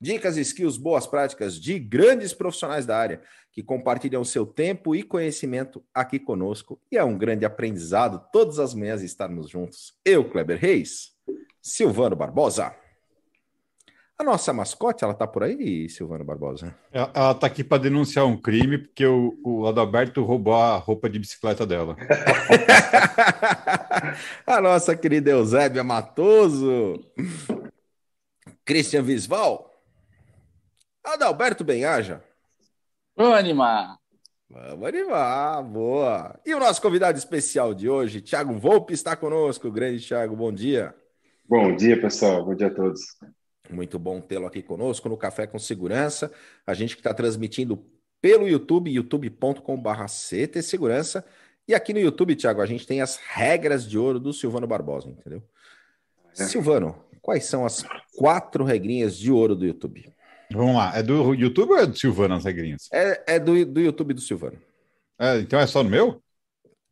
dicas, skills, boas práticas de grandes profissionais da área que compartilham seu tempo e conhecimento aqui conosco. E é um grande aprendizado todas as manhãs estarmos juntos. Eu, Kleber Reis, Silvano Barbosa. A nossa mascote, ela tá por aí, Silvano Barbosa? Ela, ela tá aqui para denunciar um crime, porque o, o Adalberto roubou a roupa de bicicleta dela. a nossa querida Eusébia Matoso. Christian Visval. Adalberto Benhaja. Vamos animar. Vamos animar, boa. E o nosso convidado especial de hoje, Thiago Volpe, está conosco. Grande Thiago, bom dia. Bom dia, pessoal. Bom dia a todos. Muito bom tê-lo aqui conosco no Café com Segurança. A gente que está transmitindo pelo YouTube, youtube.com.br CT Segurança. E aqui no YouTube, Thiago, a gente tem as regras de ouro do Silvano Barbosa, entendeu? É. Silvano, quais são as quatro regrinhas de ouro do YouTube? Vamos lá, é do YouTube ou é do Silvano as regrinhas? É, é do, do YouTube do Silvano. É, então é só no meu?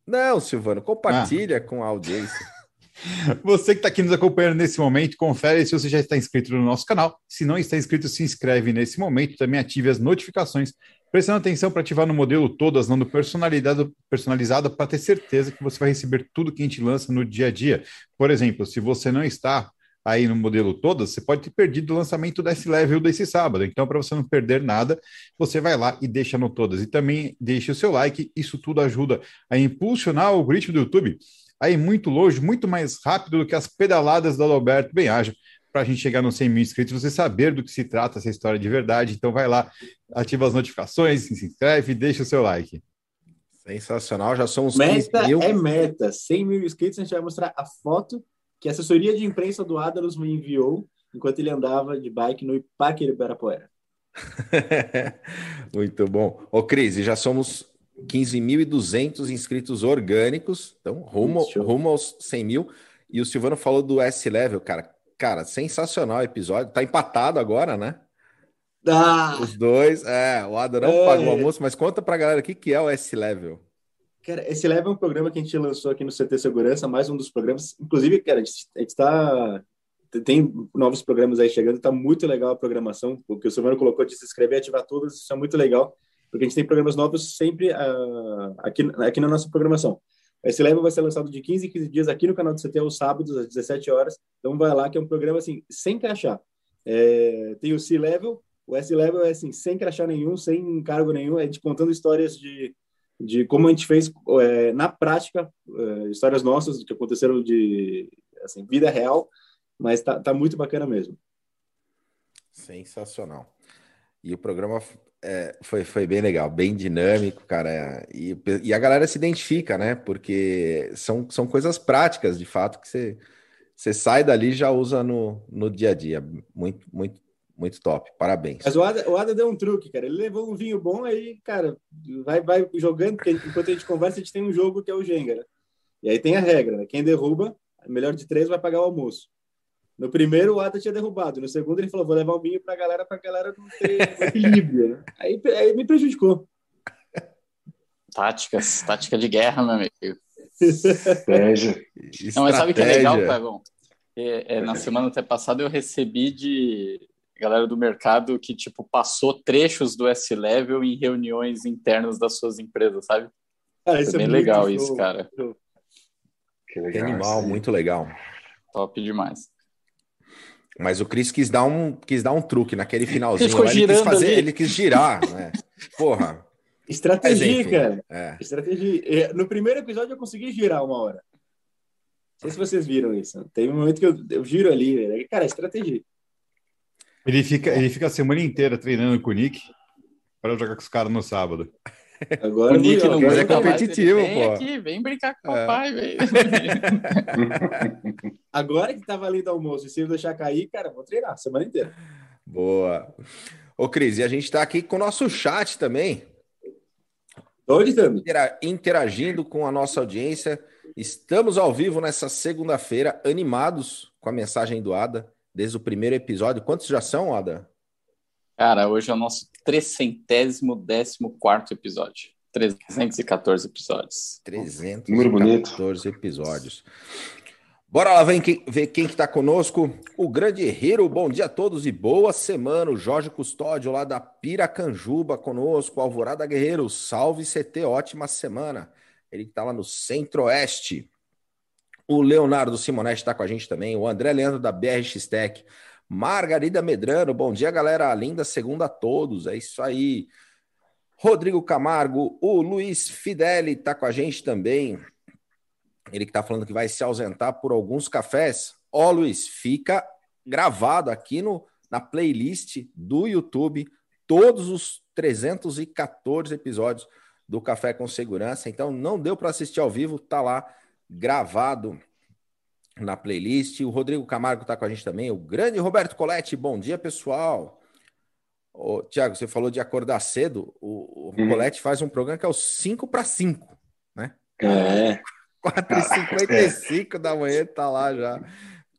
Não, Silvano, compartilha ah. com a audiência. Você que está aqui nos acompanhando nesse momento, confere se você já está inscrito no nosso canal. Se não está inscrito, se inscreve nesse momento. Também ative as notificações, prestando atenção para ativar no modelo todas, não do personalizado, personalizado para ter certeza que você vai receber tudo que a gente lança no dia a dia. Por exemplo, se você não está aí no modelo todas, você pode ter perdido o lançamento desse level desse sábado. Então, para você não perder nada, você vai lá e deixa no todas. E também deixe o seu like, isso tudo ajuda a impulsionar o algoritmo do YouTube aí muito longe, muito mais rápido do que as pedaladas do Alberto Benhaja, para a gente chegar nos 100 mil inscritos, você saber do que se trata essa história de verdade. Então vai lá, ativa as notificações, se inscreve e deixa o seu like. Sensacional, já somos meta mil. é meta, 100 mil inscritos, a gente vai mostrar a foto que a assessoria de imprensa do Adalos me enviou enquanto ele andava de bike no Parque Ibirapuera. Muito bom. Ô, Cris, já somos 15.200 inscritos orgânicos, então rumo, rumo aos 100 mil. E o Silvano falou do S-Level, cara. Cara, sensacional episódio. Tá empatado agora, né? Ah. Os dois, é, o Ada não é. paga o almoço, mas conta pra galera o que, que é o S-Level. Cara, esse level é um programa que a gente lançou aqui no CT Segurança, mais um dos programas. Inclusive, cara, a gente, a gente tá. Tem novos programas aí chegando, tá muito legal a programação. O que o Silvano colocou de se inscrever e ativar todas, isso é muito legal porque a gente tem programas novos sempre uh, aqui, aqui na nossa programação. Esse level vai ser lançado de 15 em 15 dias aqui no canal do CT aos sábados, às 17 horas. Então vai lá, que é um programa assim, sem crachá. É, tem o C-Level, o S-Level é assim, sem crachá nenhum, sem encargo nenhum, é de contando histórias de, de como a gente fez é, na prática, é, histórias nossas que aconteceram de assim, vida real, mas tá, tá muito bacana mesmo. Sensacional. E o programa é, foi, foi bem legal, bem dinâmico, cara. E, e a galera se identifica, né? Porque são, são coisas práticas, de fato, que você, você sai dali e já usa no, no dia a dia. Muito, muito, muito top. Parabéns. Mas o Ada, o Ada deu um truque, cara. Ele levou um vinho bom aí, cara, vai, vai jogando, porque enquanto a gente conversa, a gente tem um jogo que é o Jenga, né? E aí tem a regra, né? Quem derruba, melhor de três vai pagar o almoço. No primeiro, o Ada tinha derrubado. No segundo, ele falou: vou levar um vinho para a galera, para a galera não ter equilíbrio. Né? Aí, aí me prejudicou. Táticas, tática de guerra, meu amigo. Estratégia. Não, mas sabe o que é legal, Clevon? É, é, na semana até passada eu recebi de galera do mercado que tipo passou trechos do S-Level em reuniões internas das suas empresas, sabe? Ah, isso é bem legal show. isso, cara. Que legal. Que animal, muito legal. Top demais. Mas o Cris quis dar um, quis dar um truque naquele finalzinho. Ele, ele quis fazer, ali. ele quis girar, né? Porra. Estratégia, cara. É. Estratégia. É, no primeiro episódio eu consegui girar uma hora. Não sei se vocês viram isso. Tem um momento que eu, eu giro ali, né? cara, estratégia. Ele fica, ele fica a semana inteira treinando com o Nick para jogar com os caras no sábado. Agora o Nick não é competitivo, vem pô. Aqui, vem brincar com o é. papai, velho. Agora que tá valendo almoço e se eu deixar cair, cara, vou treinar a semana inteira. Boa. Ô, Cris, e a gente está aqui com o nosso chat também. Onde estamos? Interagindo com a nossa audiência. Estamos ao vivo nessa segunda-feira, animados com a mensagem do Ada, desde o primeiro episódio. Quantos já são, Ada? Cara, hoje é o nosso trecentésimo décimo quarto episódio. 314 episódios. 314 episódios. Bora lá ver quem, ver quem que tá conosco. O grande Herreiro, bom dia a todos e boa semana. O Jorge Custódio, lá da Piracanjuba, conosco. Alvorada Guerreiro, salve CT, ótima semana. Ele que tá lá no Centro-Oeste. O Leonardo Simonetti está com a gente também. O André Leandro, da BRX Tech. Margarida Medrano, bom dia, galera. Linda segunda a todos. É isso aí. Rodrigo Camargo, o Luiz Fideli está com a gente também. Ele que está falando que vai se ausentar por alguns cafés. Ó, Luiz, fica gravado aqui no, na playlist do YouTube todos os 314 episódios do Café com Segurança. Então, não deu para assistir ao vivo, tá lá gravado na playlist. O Rodrigo Camargo está com a gente também. O grande Roberto Coletti, bom dia, pessoal. Ô, Tiago, você falou de acordar cedo. O, o uhum. Colete faz um programa que é o 5 para 5, né? É. 4h55 é. da manhã tá lá já.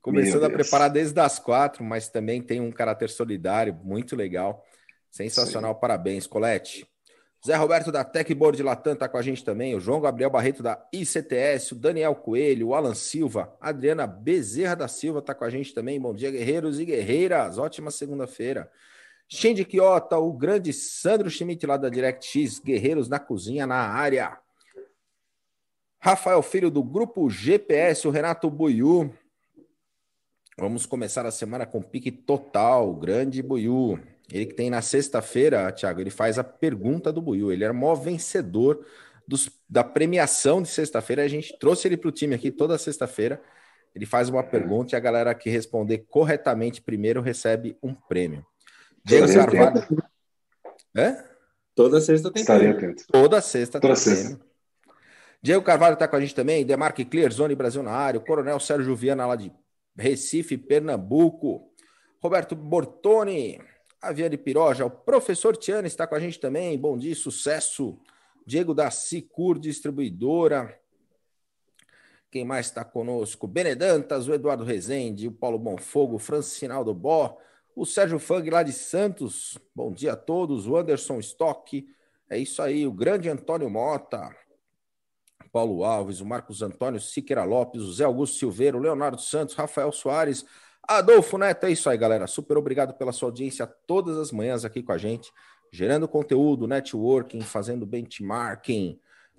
Começando a preparar desde as quatro, mas também tem um caráter solidário, muito legal. Sensacional, Sim. parabéns, Colete. Zé Roberto da Techboard Latam tá com a gente também, o João Gabriel Barreto da ICTS, o Daniel Coelho, o Alan Silva, a Adriana Bezerra da Silva tá com a gente também. Bom dia, guerreiros e guerreiras. Ótima segunda-feira. Shinji Kiota, o grande Sandro Schmidt lá da DirectX, Guerreiros na Cozinha na área. Rafael Filho do grupo GPS, o Renato Buiu. Vamos começar a semana com pique total, grande Buiu. Ele que tem na sexta-feira, Thiago, ele faz a pergunta do Buiu. Ele era o maior vencedor dos, da premiação de sexta-feira. A gente trouxe ele para o time aqui toda sexta-feira. Ele faz uma pergunta e a galera que responder corretamente primeiro recebe um prêmio. Diego Carvalho. É? Toda sexta tem Estarei atento. Toda sexta Toda sexta. Diego Carvalho está com a gente também, Demarque Clear, Zone Brasil na área, o Coronel Sérgio Viana lá de Recife, Pernambuco, Roberto Bortoni, Aviane Piroja, o professor Tiana está com a gente também, bom dia, sucesso. Diego da Sicur Distribuidora. Quem mais está conosco? Benedantas, o Eduardo Rezende, o Paulo Bonfogo, o Francinaldo Bó, o Sérgio Fang lá de Santos, bom dia a todos. O Anderson Stock, é isso aí. O grande Antônio Mota, Paulo Alves, o Marcos Antônio Siqueira Lopes, o Zé Augusto Silveira, o Leonardo Santos, Rafael Soares, Adolfo Neto. É isso aí, galera. Super obrigado pela sua audiência todas as manhãs aqui com a gente, gerando conteúdo, networking, fazendo benchmarking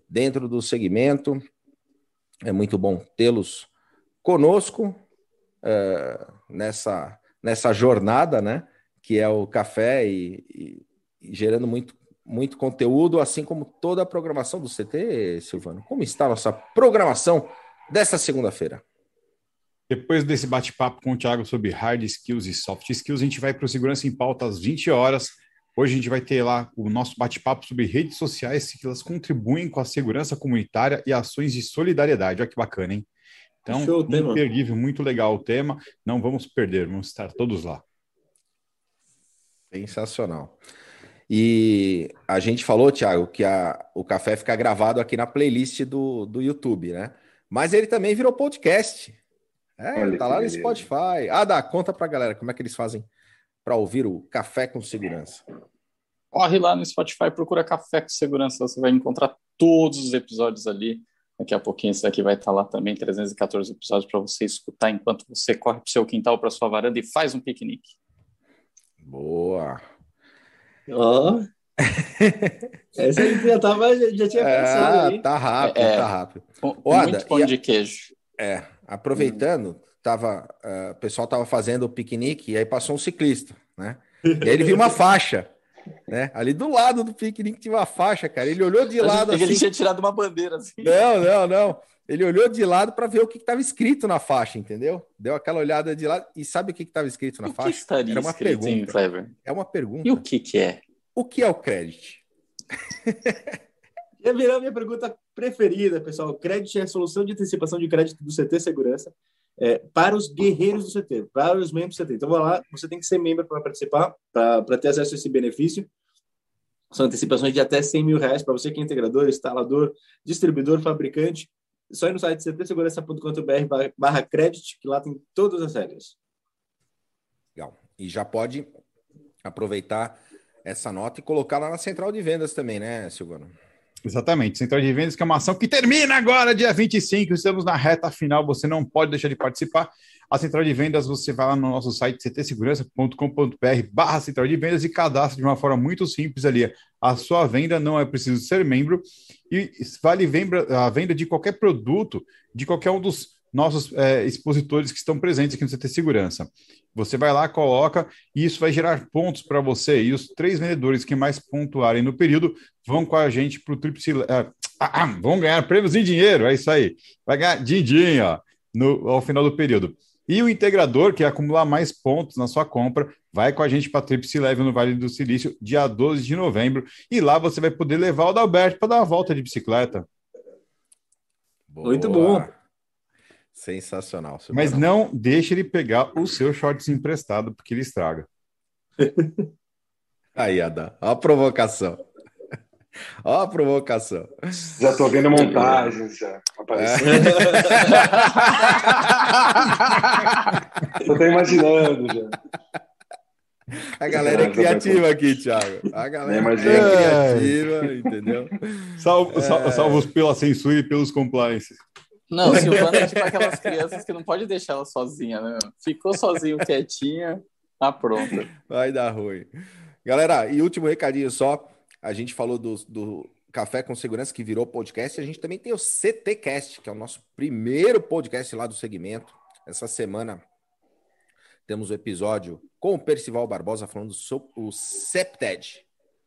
dentro do segmento. É muito bom tê-los conosco é, nessa nessa jornada, né? Que é o café e, e, e gerando muito, muito conteúdo, assim como toda a programação do CT, Silvano. Como está a nossa programação dessa segunda-feira? Depois desse bate-papo com o Thiago sobre hard skills e soft skills, a gente vai para o Segurança em Pauta às 20 horas. Hoje a gente vai ter lá o nosso bate-papo sobre redes sociais, que elas contribuem com a segurança comunitária e ações de solidariedade. Olha que bacana, hein? Então, Show, imperdível, muito legal o tema. Não vamos perder, vamos estar todos lá. Sensacional. E a gente falou, Thiago, que a, o café fica gravado aqui na playlist do, do YouTube, né? Mas ele também virou podcast. É, Olha tá lá no Spotify. Ah, dá, conta pra galera como é que eles fazem para ouvir o Café com Segurança. Corre lá no Spotify, procura Café com Segurança, você vai encontrar todos os episódios ali. Daqui a pouquinho esse daqui vai estar lá também, 314 episódios para você escutar enquanto você corre para o seu quintal, para sua varanda e faz um piquenique. Boa! Ó! Oh. Essa aí já, tava, já tinha é, pensado. Ah, tá rápido, é, tá rápido. muito pão de queijo. É, aproveitando, tava, uh, o pessoal tava fazendo o piquenique e aí passou um ciclista, né? E aí ele viu uma faixa né? Ali do lado do piquenique tinha uma faixa, cara. Ele olhou de lado assim. Ele tinha tirado uma bandeira assim. Não, não, não. Ele olhou de lado para ver o que estava escrito na faixa, entendeu? Deu aquela olhada de lado e sabe o que estava escrito na o faixa? Que estaria Era uma pergunta. É uma pergunta. E o que, que é? O que é o crédito? Ia virar minha pergunta preferida, pessoal. Crédito é a solução de antecipação de crédito do CT Segurança. é, para os guerreiros do CT, para os membros do CT. Então, vai lá, você tem que ser membro para participar, para ter acesso a esse benefício. São antecipações de até 100 mil reais para você que é integrador, instalador, distribuidor, fabricante. Só ir no site ctsegurança.com.br barra crédito, que lá tem todas as regras. Legal. E já pode aproveitar essa nota e colocar lá na central de vendas também, né, Silvano? Exatamente, Central de Vendas, que é uma ação que termina agora, dia 25. Estamos na reta final, você não pode deixar de participar. A Central de Vendas, você vai lá no nosso site ctsegurança.com.br barra Central de Vendas e cadastra de uma forma muito simples ali. A sua venda não é preciso ser membro e vale a venda de qualquer produto, de qualquer um dos nossos é, expositores que estão presentes aqui no CT Segurança. Você vai lá, coloca, e isso vai gerar pontos para você. E os três vendedores que mais pontuarem no período vão com a gente para o Tríplice. Ah, ah, vão ganhar prêmios em dinheiro, é isso aí. Vai ganhar din-din, ó, no, ao final do período. E o integrador, que acumular mais pontos na sua compra, vai com a gente para a Tríplice Level no Vale do Silício, dia 12 de novembro. E lá você vai poder levar o Dalberto para dar uma volta de bicicleta. Boa. Muito bom. Sensacional. Mas não deixe ele pegar o seu shorts emprestado, porque ele estraga. Aí, Adam, ó a provocação. Ó a provocação. Já tô vendo montagens já aparecendo. É. tô até imaginando já. A galera é criativa aqui, Thiago. A galera é criativa, entendeu? Salvo, é... Salvos pela censura e pelos compliances. Não, Silvana é tipo aquelas crianças que não pode deixar ela sozinha, né? Ficou sozinho, quietinha, tá pronta. Vai dar ruim. Galera, e último recadinho só. A gente falou do, do Café com Segurança, que virou podcast. A gente também tem o CTcast, que é o nosso primeiro podcast lá do segmento. Essa semana temos o episódio com o Percival Barbosa falando sobre o CEPTED,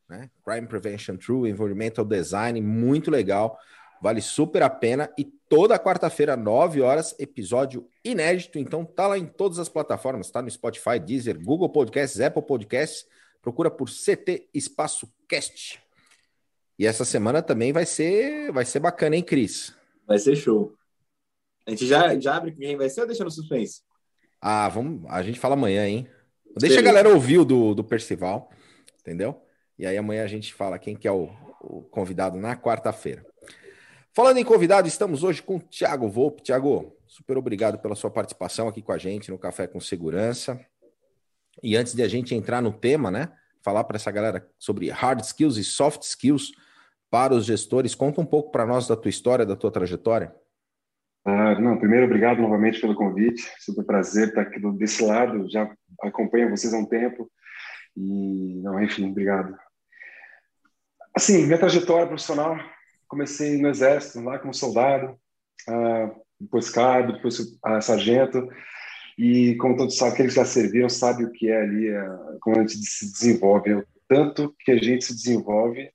né? Crime Prevention True Environmental Design, muito legal. Vale super a pena. E toda quarta-feira, 9 horas, episódio inédito. Então tá lá em todas as plataformas, tá no Spotify, Deezer, Google Podcasts, Apple Podcasts. Procura por CT Espaço Cast. E essa semana também vai ser, vai ser bacana, hein, Cris? Vai ser show. A gente já, já abre quem vai ser ou deixa no suspense? Ah, vamos, a gente fala amanhã, hein? Deixa a galera ouvir o do, do Percival, entendeu? E aí amanhã a gente fala quem que é o, o convidado na quarta-feira. Falando em convidado, estamos hoje com o Thiago Volpe. Thiago, super obrigado pela sua participação aqui com a gente no Café com Segurança. E antes de a gente entrar no tema, né, falar para essa galera sobre hard skills e soft skills para os gestores, conta um pouco para nós da tua história, da tua trajetória. Ah, não, primeiro, obrigado novamente pelo convite. Super prazer estar aqui desse lado. Já acompanho vocês há um tempo. E, não, enfim, obrigado. Assim, minha trajetória profissional comecei no exército, lá como soldado, uh, depois cabo, depois uh, sargento. E como todos sabem, aqueles que já serviram sabem o que é ali, uh, como a gente se desenvolve. O tanto que a gente se desenvolve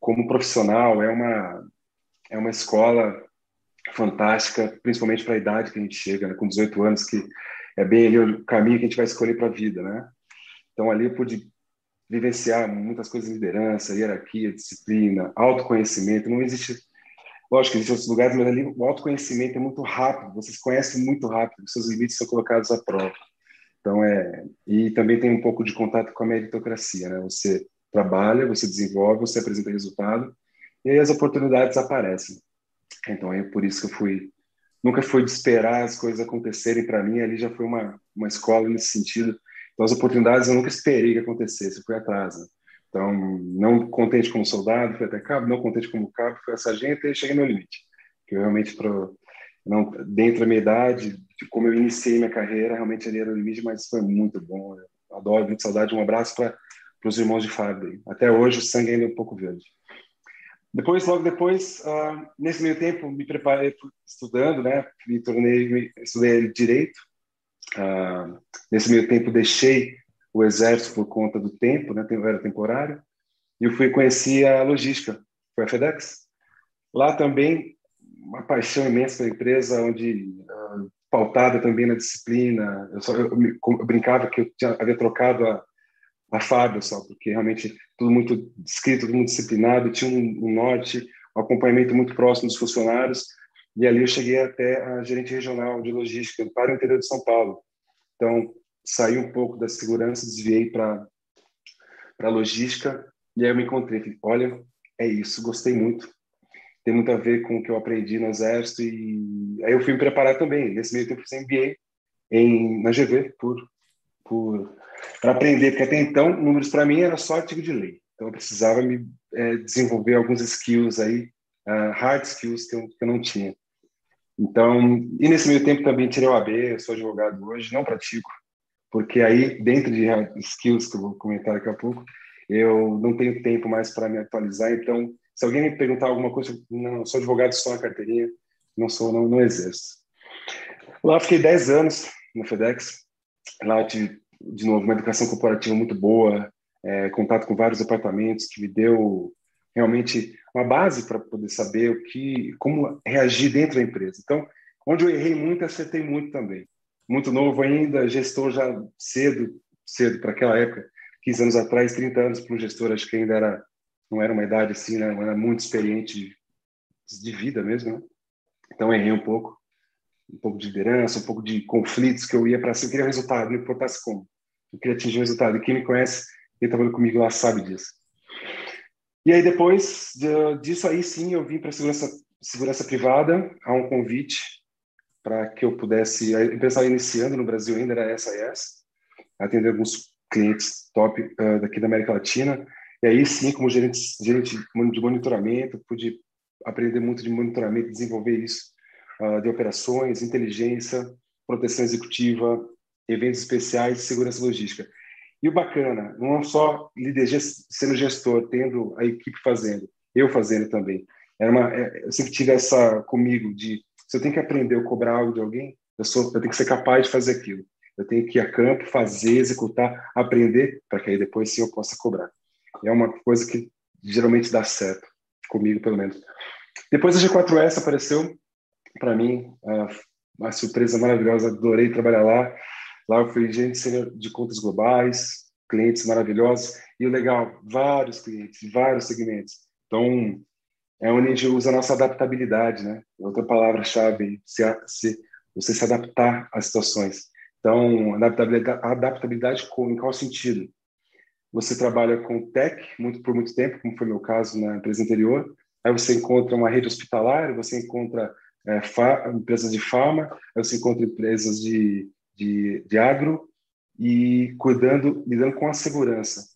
como profissional é uma, é uma escola fantástica, principalmente para a idade que a gente chega, né, com 18 anos, que é bem ali o caminho que a gente vai escolher para a vida, né? Então ali eu pude vivenciar muitas coisas de liderança, hierarquia, disciplina, autoconhecimento. Não existe, lógico existem outros lugares, mas ali o autoconhecimento é muito rápido. Vocês conhecem muito rápido, os seus limites são colocados à prova. Então é e também tem um pouco de contato com a meritocracia, né? Você trabalha, você desenvolve, você apresenta resultado e aí as oportunidades aparecem. Então é por isso que eu fui nunca foi de esperar as coisas acontecerem para mim, ali já foi uma uma escola nesse sentido então, as oportunidades eu nunca esperei que acontecesse, fui atrás. Né? Então, não contente como soldado, fui até cabo, não contente como cabo, fui a sargento e cheguei no limite. Que eu realmente, pro, não, dentro da minha idade, de como eu iniciei minha carreira, realmente ali era o limite, mas foi muito bom. Eu adoro, muito saudade. Um abraço para os irmãos de Fábio. Até hoje o sangue ainda é um pouco verde. Depois, logo depois, uh, nesse meio tempo, me preparei estudando, né? Me tornei, me, estudei direito ah, nesse meio tempo, deixei o exército por conta do tempo, né? Era temporário. E eu fui conhecer a logística, foi a FedEx. Lá também, uma paixão imensa pela empresa, onde uh, pautada também na disciplina. Eu, só, eu, eu, brincava que eu tinha, havia trocado a, a Fábio só, porque realmente tudo muito descrito, tudo muito disciplinado, tinha um, um norte, um acompanhamento muito próximo dos funcionários. E ali eu cheguei até a gerente regional de logística para o interior de São Paulo. Então, saí um pouco da segurança, desviei para para logística e aí eu me encontrei, falei, olha, é isso, gostei muito. Tem muito a ver com o que eu aprendi no exército e aí eu fui me preparar também. Nesse meio tempo fiz MBA em na GV por por para aprender, porque até então números para mim era só artigo de lei. Então eu precisava me é, desenvolver alguns skills aí, uh, hard skills que eu, que eu não tinha. Então, e nesse meio tempo também tirei o AB, sou advogado hoje, não pratico, porque aí, dentro de skills que eu vou comentar daqui a pouco, eu não tenho tempo mais para me atualizar. Então, se alguém me perguntar alguma coisa, não, sou advogado só na carteirinha, não sou, não, não exerço. Lá fiquei 10 anos no FedEx. Lá tive, de novo, uma educação corporativa muito boa, é, contato com vários departamentos que me deu realmente uma base para poder saber o que, como reagir dentro da empresa. Então, onde eu errei muito, acertei muito também. Muito novo ainda, gestor já cedo, cedo para aquela época, 15 anos atrás, 30 anos para um gestor, acho que ainda era não era uma idade assim, né? Era muito experiente de vida mesmo, né? Então errei um pouco, um pouco de liderança, um pouco de conflitos que eu ia para cima, eu queria resultado, não importasse como. Eu queria atingir o resultado. E quem me conhece, quem trabalhou comigo lá sabe disso. E aí depois disso aí sim eu vim para segurança segurança privada, a um convite para que eu pudesse, a empresa iniciando no Brasil ainda era SAS, atender alguns clientes top uh, daqui da América Latina. E aí sim, como gerente, gerente de monitoramento, pude aprender muito de monitoramento, desenvolver isso, uh, de operações, inteligência, proteção executiva, eventos especiais, segurança logística. E o bacana, não é só líder sendo gestor, tendo a equipe fazendo, eu fazendo também. Era uma, é, eu sempre tive essa comigo de se eu tenho que aprender ou cobrar algo de alguém, eu, sou, eu tenho que ser capaz de fazer aquilo. Eu tenho que ir a campo, fazer, executar, aprender, para que aí depois sim eu possa cobrar. É uma coisa que geralmente dá certo, comigo pelo menos. Depois a G4S apareceu, para mim, uma surpresa maravilhosa, adorei trabalhar lá. Lá eu fui gerente de contas globais, clientes maravilhosos, e o legal, vários clientes, vários segmentos. Então, é onde a gente usa a nossa adaptabilidade, né? Outra palavra-chave, se, se, você se adaptar às situações. Então, adaptabilidade, adaptabilidade em qual sentido? Você trabalha com tech muito por muito tempo, como foi meu caso na empresa anterior. Aí você encontra uma rede hospitalar, você encontra é, empresas de farma, aí você encontra empresas de, de, de agro e cuidando, lidando com a segurança.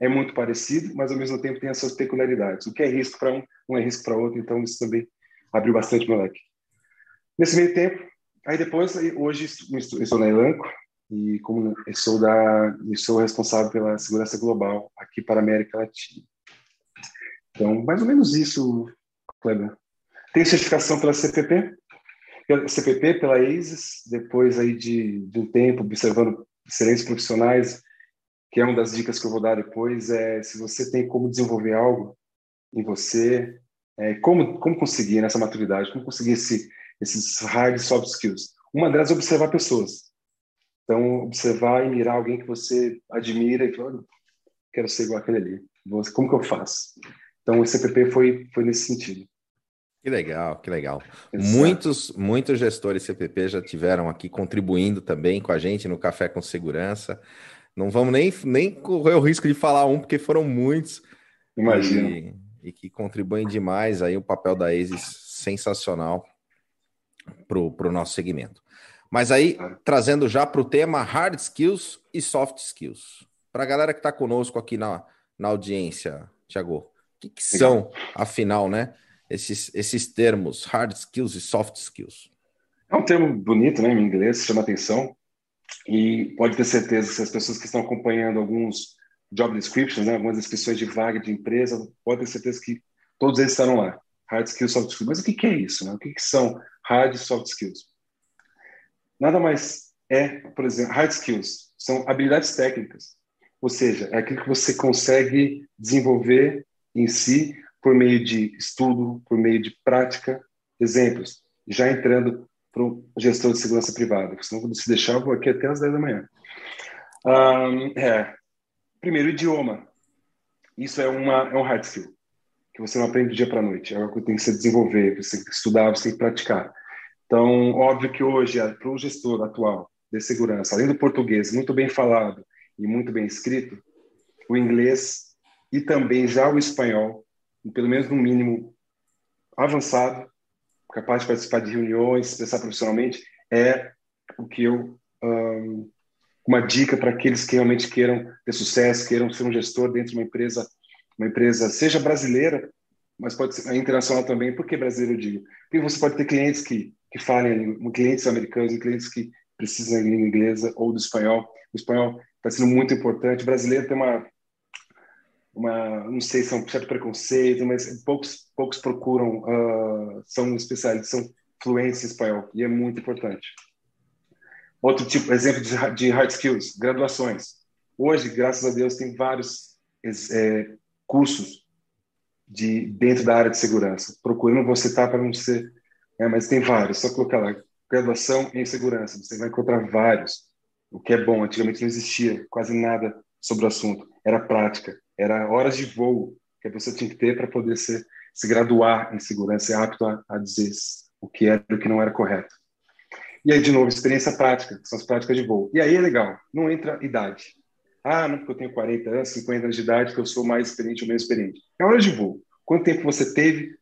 É muito parecido, mas ao mesmo tempo tem as suas peculiaridades. O que é risco para um, não é risco para outro, então isso também abriu bastante meu leque. Nesse meio tempo, Aí depois, hoje estou na Elanco e como sou da, sou responsável pela segurança global aqui para a América Latina. Então, mais ou menos isso, Kleber. Tem certificação pela CPP, CPP, pela ASIS, depois aí de, de um tempo observando excelentes profissionais, que é uma das dicas que eu vou dar depois, é se você tem como desenvolver algo em você, é, como, como conseguir nessa maturidade, como conseguir esse esses hard soft skills. Uma delas é observar pessoas. Então, observar e mirar alguém que você admira e fala, quero ser igual aquele ali. Como que eu faço? Então, o CPP foi, foi nesse sentido. Que legal, que legal. Muitos, muitos gestores CPP já tiveram aqui contribuindo também com a gente no Café com Segurança. Não vamos nem, nem correr o risco de falar um, porque foram muitos. Imagina. E, e que contribuem demais aí o papel da ASIS sensacional para o nosso segmento. Mas aí, trazendo já para o tema hard skills e soft skills. Para a galera que está conosco aqui na, na audiência, Tiago, o que, que são, afinal, né? Esses, esses termos, hard skills e soft skills. É um termo bonito, né? Em inglês, chama atenção. E pode ter certeza que as pessoas que estão acompanhando alguns job descriptions, né, algumas descrições de vaga de empresa, pode ter certeza que todos eles estarão lá. Hard skills, soft skills. Mas o que, é isso? Né? O que, são hard soft skills. Nada mais é, por exemplo, hard skills são habilidades técnicas, ou seja, é aquilo que você consegue desenvolver em si por meio de estudo, por meio de prática. Exemplos, já entrando para o gestor de segurança privada, senão se deixar eu vou aqui até as 10 da manhã. Um, é, primeiro, idioma. Isso é, uma, é um hard skill. que você não aprende do dia para a noite, é algo que tem que se desenvolver, você tem que estudar, você tem que praticar. Então, óbvio que hoje, para o gestor atual de segurança, além do português muito bem falado e muito bem escrito, o inglês e também já o espanhol, pelo menos no mínimo avançado, capaz de participar de reuniões, expressar profissionalmente, é o que eu um, uma dica para aqueles que realmente queiram ter sucesso, queiram ser um gestor dentro de uma empresa, uma empresa seja brasileira, mas pode ser internacional também. Por que brasileiro eu digo? Porque você pode ter clientes que que falem, clientes americanos, clientes que precisam da língua inglesa ou do espanhol. O espanhol está sendo muito importante. O brasileiro tem uma uma não sei se é um certo preconceito, mas poucos poucos procuram uh, são especialistas, são fluentes em espanhol e é muito importante. Outro tipo, exemplo de, de hard skills, graduações. Hoje, graças a Deus, tem vários é, cursos de dentro da área de segurança. Procure, não vou citar para não ser, é, mas tem vários. Só colocar lá graduação em segurança. Você vai encontrar vários. O que é bom. Antigamente não existia quase nada sobre o assunto. Era prática, era horas de voo que a pessoa tinha que ter para poder ser, se graduar em segurança, ser apto a, a dizer o que era e o que não era correto. E aí, de novo, experiência prática, são as práticas de voo. E aí é legal, não entra idade. Ah, não porque eu tenho 40 anos, 50 anos de idade, que eu sou mais experiente ou menos experiente. É hora de voo. Quanto tempo você teve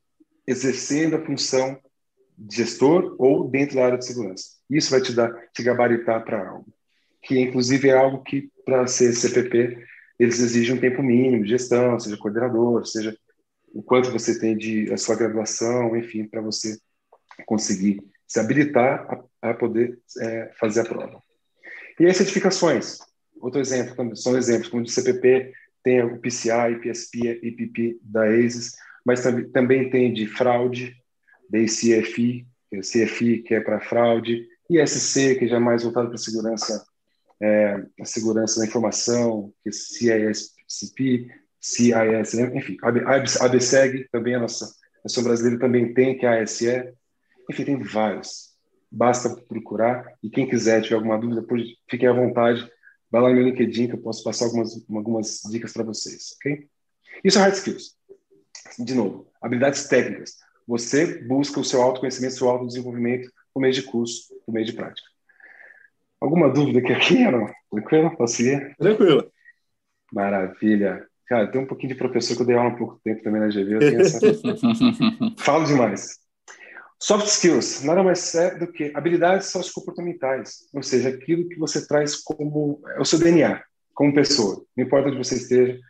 exercendo a função de gestor ou dentro da área de segurança? Isso vai te dar, te gabaritar para algo. Que, inclusive, é algo que, para ser CPP, eles exigem um tempo mínimo de gestão, seja coordenador, seja o quanto você tem de a sua graduação, enfim, para você conseguir se habilitar a, a poder é, fazer a prova. E as certificações, outro exemplo, são exemplos, como de CPP, tem o PCI, PSP, IPP da ASIS, mas também, também tem de fraude, da CFI, que é CFI, que é para fraude, ISC, que já é mais voltado para segurança, é, a segurança da informação, que é CISP, CIS, enfim, a ABSEG, também a nossa a nação brasileira também tem, que é a ASE, enfim, tem vários. Basta procurar. E quem quiser, tiver alguma dúvida, fiquem à vontade. Vai lá no meu LinkedIn que eu posso passar algumas, algumas dicas para vocês, ok? Isso é hard skills. De novo, habilidades técnicas. Você busca o seu autoconhecimento, seu autodesenvolvimento por meio de curso, por meio de prática. Alguma dúvida aqui, aqui não? Tranquilo? Posso ir? Tranquilo. Maravilha. Cara, tem um pouquinho de professor que eu dei aula há pouco tempo também na GV. Eu tenho essa... Falo demais. Soft skills nada mais é do que habilidades sociocomportamentais, ou seja, aquilo que você traz como é o seu DNA, como pessoa, não importa onde você esteja.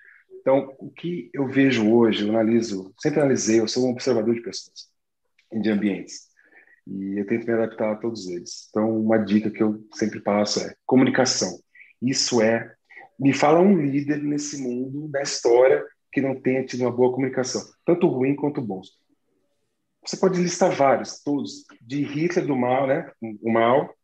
Então, o que eu vejo hoje, eu analiso, sempre analisei, eu sou um observador de pessoas, de ambientes, e eu tento me adaptar a todos eles. Então, uma dica que eu sempre passo é comunicação. Isso é, me fala um líder nesse mundo, da história, que não tenha tido uma boa comunicação, tanto ruim quanto bom você pode listar vários, todos, de Hitler do mal, né? O mal,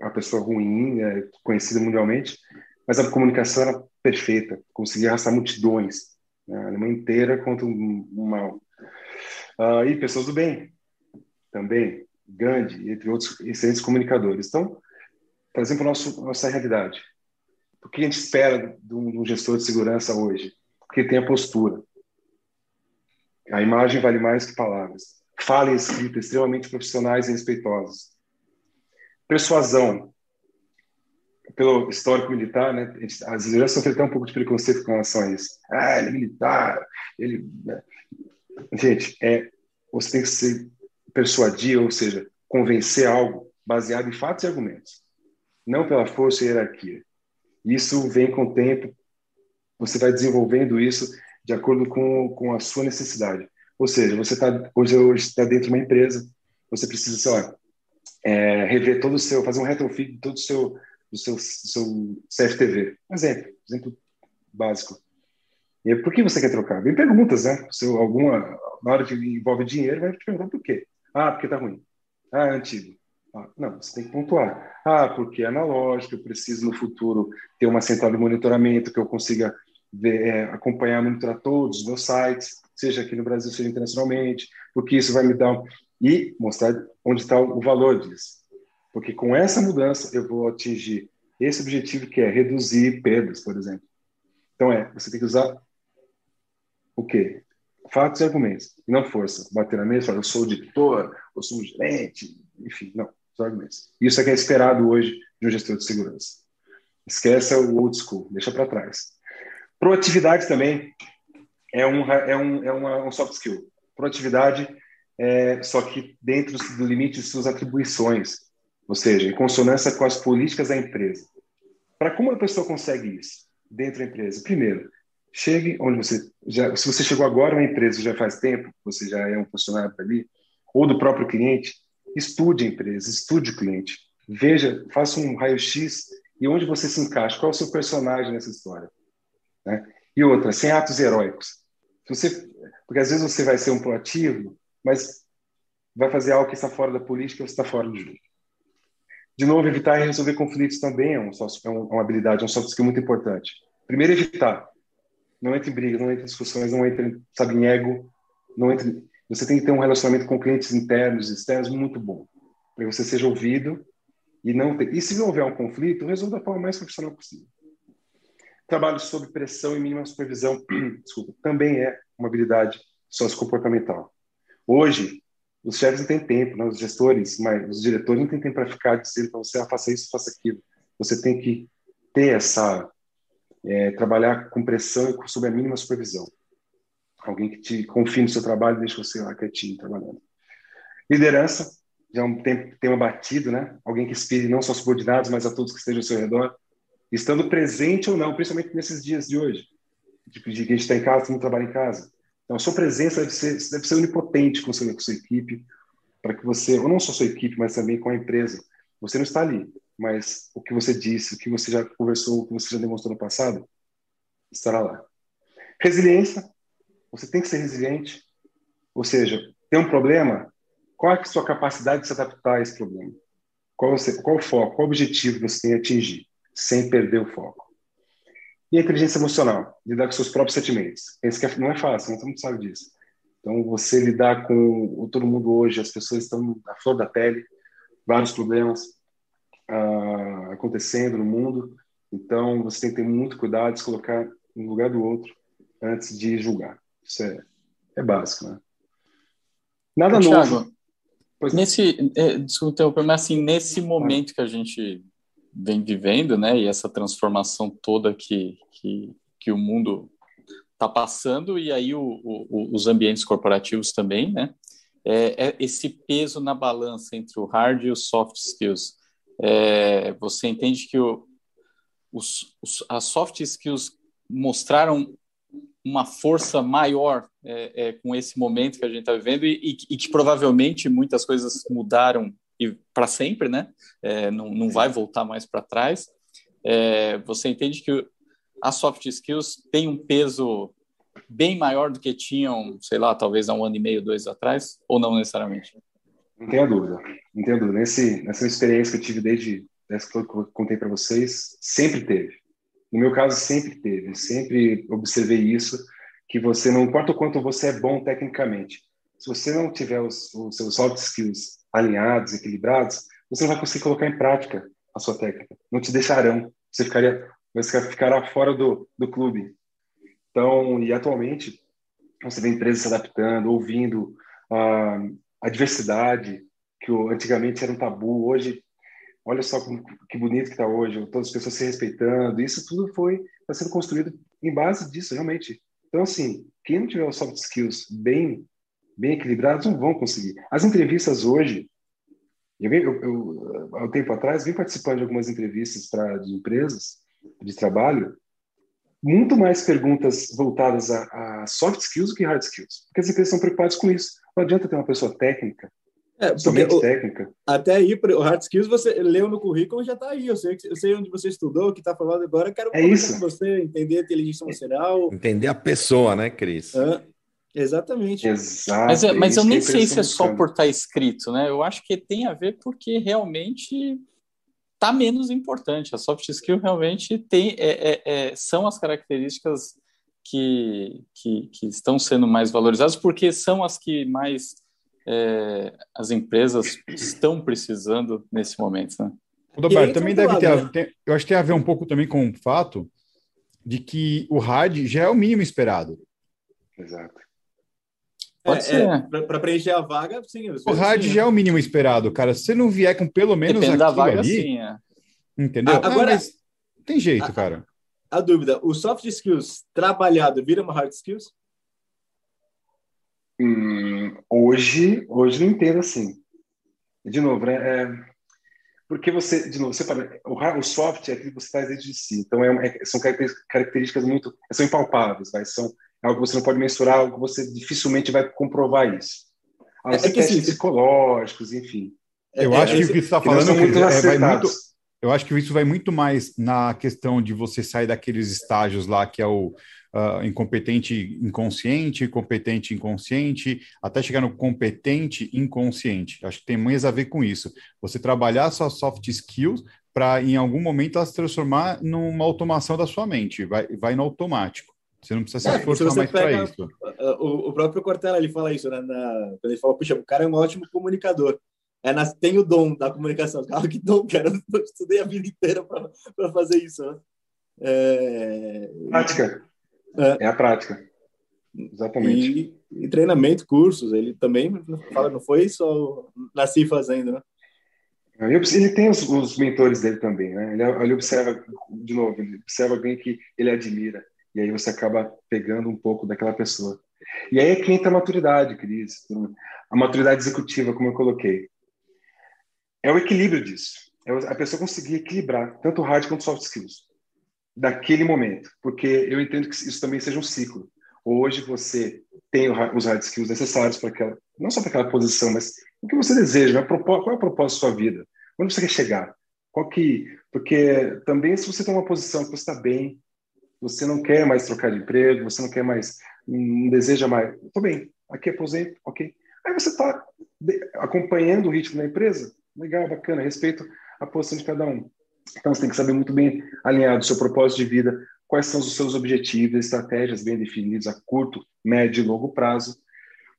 a pessoa ruim, é, conhecida mundialmente, mas a comunicação era perfeita, conseguia arrastar multidões, né? a Alemanha inteira contra um mal. Uh, e pessoas do bem, também, Gandhi, entre outros excelentes comunicadores. Então, trazendo para a nossa realidade. O que a gente espera de um, gestor de segurança hoje? Que tenha postura. A imagem vale mais que palavras fala e escrita extremamente profissionais e respeitosos. Persuasão. Pelo histórico militar, né, as lideranças sofreram até um pouco de preconceito com relação a isso. Ah, ele é militar, ele... Né. Gente, é, você tem que se persuadir, ou seja, convencer algo baseado em fatos e argumentos, não pela força e hierarquia. Isso vem com o tempo, você vai desenvolvendo isso de acordo com, com a sua necessidade. Ou seja, você está hoje está dentro de uma empresa, você precisa, sei lá, é, rever todo o seu, fazer um retrofit de todo o seu, do seu, do seu CFTV. Um exemplo, exemplo básico. E por que você quer trocar? Vem perguntas, né? Se alguma, na hora que envolve dinheiro, vai te perguntar por quê. Ah, porque está ruim. Ah, é antigo. Ah, não, você tem que pontuar. Ah, porque é analógico, eu preciso no futuro ter uma central de monitoramento que eu consiga ver, é, acompanhar, monitorar todos os meus sites seja aqui no Brasil, seja internacionalmente, porque isso vai me dar e mostrar onde está o valor disso. Porque com essa mudança eu vou atingir esse objetivo que é reduzir perdas, por exemplo. Então é, você tem que usar o quê? Fatos e argumentos, e não força. Bater na mesa, falar, eu sou o diretor, eu sou o gerente, enfim, não, são argumentos. Isso é que é esperado hoje de um gestor de segurança. Esquece o old school, deixa para trás. Proatividade também é um, é um, é uma, um soft skill. Proatividade é, só que dentro do limite de suas atribuições, ou seja, em consonância com as políticas da empresa. Para como a pessoa consegue isso dentro da empresa? Primeiro, chegue onde você já, se você chegou agora na empresa já faz tempo, você já é um funcionário ali, ou do próprio cliente, estude a empresa, estude o cliente, veja, faça um raio-x e onde você se encaixa, qual é o seu personagem nessa história. Né? E outra, sem atos heróicos. Você, porque às vezes você vai ser um proativo, mas vai fazer algo que está fora da política, você está fora do jogo. De novo, evitar e resolver conflitos também é, um, é uma habilidade, é um soft skill muito importante. Primeiro, evitar. Não entre em brigas, não entre em discussões, não entre, sabe, em ego. Não entre... Você tem que ter um relacionamento com clientes internos e externos muito bom, para que você seja ouvido e não ter... E se houver um conflito, resolva da forma mais profissional possível. Trabalho sob pressão e mínima supervisão, desculpa, também é uma habilidade sociocomportamental. Hoje, os chefes não têm tempo, né? os gestores, mas os diretores não têm tempo para ficar dizendo para você, ah, faça isso, faça aquilo. Você tem que ter essa, é, trabalhar com pressão e sob a mínima supervisão. Alguém que te confie no seu trabalho e deixe você lá quietinho trabalhando. Liderança, já é um tempo, tema batido, né? Alguém que inspire não só subordinados, mas a todos que estejam ao seu redor, estando presente ou não, principalmente nesses dias de hoje, de que a gente está em casa, todo mundo trabalha em casa. Então, a sua presença deve ser, deve ser onipotente com, com sua equipe, para que você, ou não só sua equipe, mas também com a empresa. Você não está ali, mas o que você disse, o que você já conversou, o que você já demonstrou no passado, estará lá. Resiliência, você tem que ser resiliente, ou seja, tem um problema, qual é a sua capacidade de se adaptar a esse problema? Qual, você, qual o foco, qual o objetivo que você tem a atingir, sem perder o foco? E a inteligência emocional, lidar com seus próprios sentimentos. Esse que não é fácil, todo mundo sabe disso. Então, você lidar com todo mundo hoje, as pessoas estão à flor da pele, vários problemas uh, acontecendo no mundo. Então, você tem que ter muito cuidado, se colocar no lugar do outro antes de julgar. Isso é, é básico, né? Nada novo. Pois nesse, é, desculpa mas assim, nesse momento que a gente vem vivendo, né? E essa transformação toda que, que, que o mundo está passando, e aí o, o, os ambientes corporativos também, né? É, é, esse peso na balança entre o hard e os soft skills. É, você entende que o, os, os, as soft skills mostraram uma força maior é, é, com esse momento que a gente está vivendo e, e, e, que provavelmente muitas coisas mudaram para sempre, né? É, não, não vai voltar mais para trás. É, você entende que as soft skills têm um peso bem maior do que tinham, sei lá, talvez há um ano e meio, dois atrás, ou não necessariamente? Não tenha dúvida, não tenha dúvida. Nesse, nessa experiência que eu tive desde essa que eu contei para vocês, sempre teve. No meu caso, sempre teve. Sempre observei isso, que você, não importa o quanto você é bom tecnicamente, se você não tiver os, os seus soft skills alinhados, equilibrados, você não vai conseguir colocar em prática a sua técnica. Não te deixarão. Você ficaria, você ficará fora do, do clube. Então, e atualmente, você vê empresas se adaptando, ouvindo a, a diversidade, que antigamente era um tabu, hoje, olha só como, que bonito que está hoje, todas as pessoas se respeitando, isso tudo foi está sendo construído em base disso, realmente. Então, assim, quem não tiver os soft skills bem bem equilibrados, não vão conseguir. As entrevistas hoje, eu, eu, eu há um tempo atrás, vim participando de algumas entrevistas para de empresas de trabalho, muito mais perguntas voltadas a, a, soft skills do que hard skills, porque as empresas estão preocupadas com isso. Não adianta ter uma pessoa técnica, é, somente o, técnica. Até aí, o hard skills você leu no currículo já está aí. Eu sei, eu sei onde você estudou, o que está falando agora. Quero é isso. com você, entender a inteligência emocional. Entender a pessoa, né, Cris? É. Exatamente. Exato. Mas, é, mas eu nem sei se é só por estar tá escrito, né? Eu acho que tem a ver porque realmente está menos importante. A soft skill realmente tem, é, é, é, são as características que, que, que, estão sendo mais valorizadas porque são as que mais é, as empresas estão precisando nesse momento, né? Roberto, também deve ter, né? tem, eu acho que tem a ver um pouco também com o fato de que o hard já é o mínimo esperado. Exato. Pode é, ser. É, para preencher a vaga, sim. O hard já é o mínimo esperado, cara. Se você não vier com pelo menos Depende da vaga, ali, sim, é. entendeu? Ah, agora, não, tem jeito, a, cara. A dúvida, o soft skills trabalhado vira uma hard skills? Hum, hoje, hoje não entendo assim. De novo, né? É, porque você, de novo, você fala, o, o soft é aquilo que você faz dentro de si. Então, é, é, são características muito, são impalpáveis, vai, são é algo que você não pode mensurar, algo que você dificilmente vai comprovar isso. Ah, é, que testes assim, psicológicos, enfim. Eu acho que o que você está falando muito é, vai muito, eu acho que isso vai muito mais na questão de você sair daqueles estágios lá que é o uh, incompetente inconsciente, competente inconsciente, até chegar no competente inconsciente. Acho que tem mais a ver com isso. Você trabalhar suas soft skills para, em algum momento, ela se transformar numa automação da sua mente, vai, vai no automático. Você não precisa se é, esforçar mais para isso. O, o, próprio Cortella ele fala isso, né? Na, quando ele fala, puxa, o cara é um ótimo comunicador. É, na, tem o dom da comunicação. Cara, que dom, cara. Eu estudei a vida inteira para fazer isso. Né? É... Prática. É. é. a prática. Exatamente. E, e, treinamento, cursos. Ele também fala, não foi só nasci fazendo, né? Ele tem os, os mentores dele também, né? Ele, ele observa, de novo, ele observa alguém que ele admira. E aí você acaba pegando um pouco daquela pessoa. E aí é que entra a maturidade, Cris. A maturidade executiva, como eu coloquei é o equilíbrio disso. É a pessoa conseguir equilibrar tanto hard quanto soft skills daquele momento, porque eu entendo que isso também seja um ciclo. Hoje você tem os hard skills necessários para aquela, não só para aquela posição, mas o que você deseja, qual é o propósito da sua vida, onde você quer chegar, qual que, porque também se você tem uma posição que você está bem, você não quer mais trocar de emprego, você não quer mais, não deseja mais, estou bem, aqui aposento, ok. Aí você está acompanhando o ritmo da empresa, legal, bacana, respeito a posição de cada um. Então você tem que saber muito bem alinhado o seu propósito de vida, quais são os seus objetivos, estratégias bem definidas a curto, médio e longo prazo.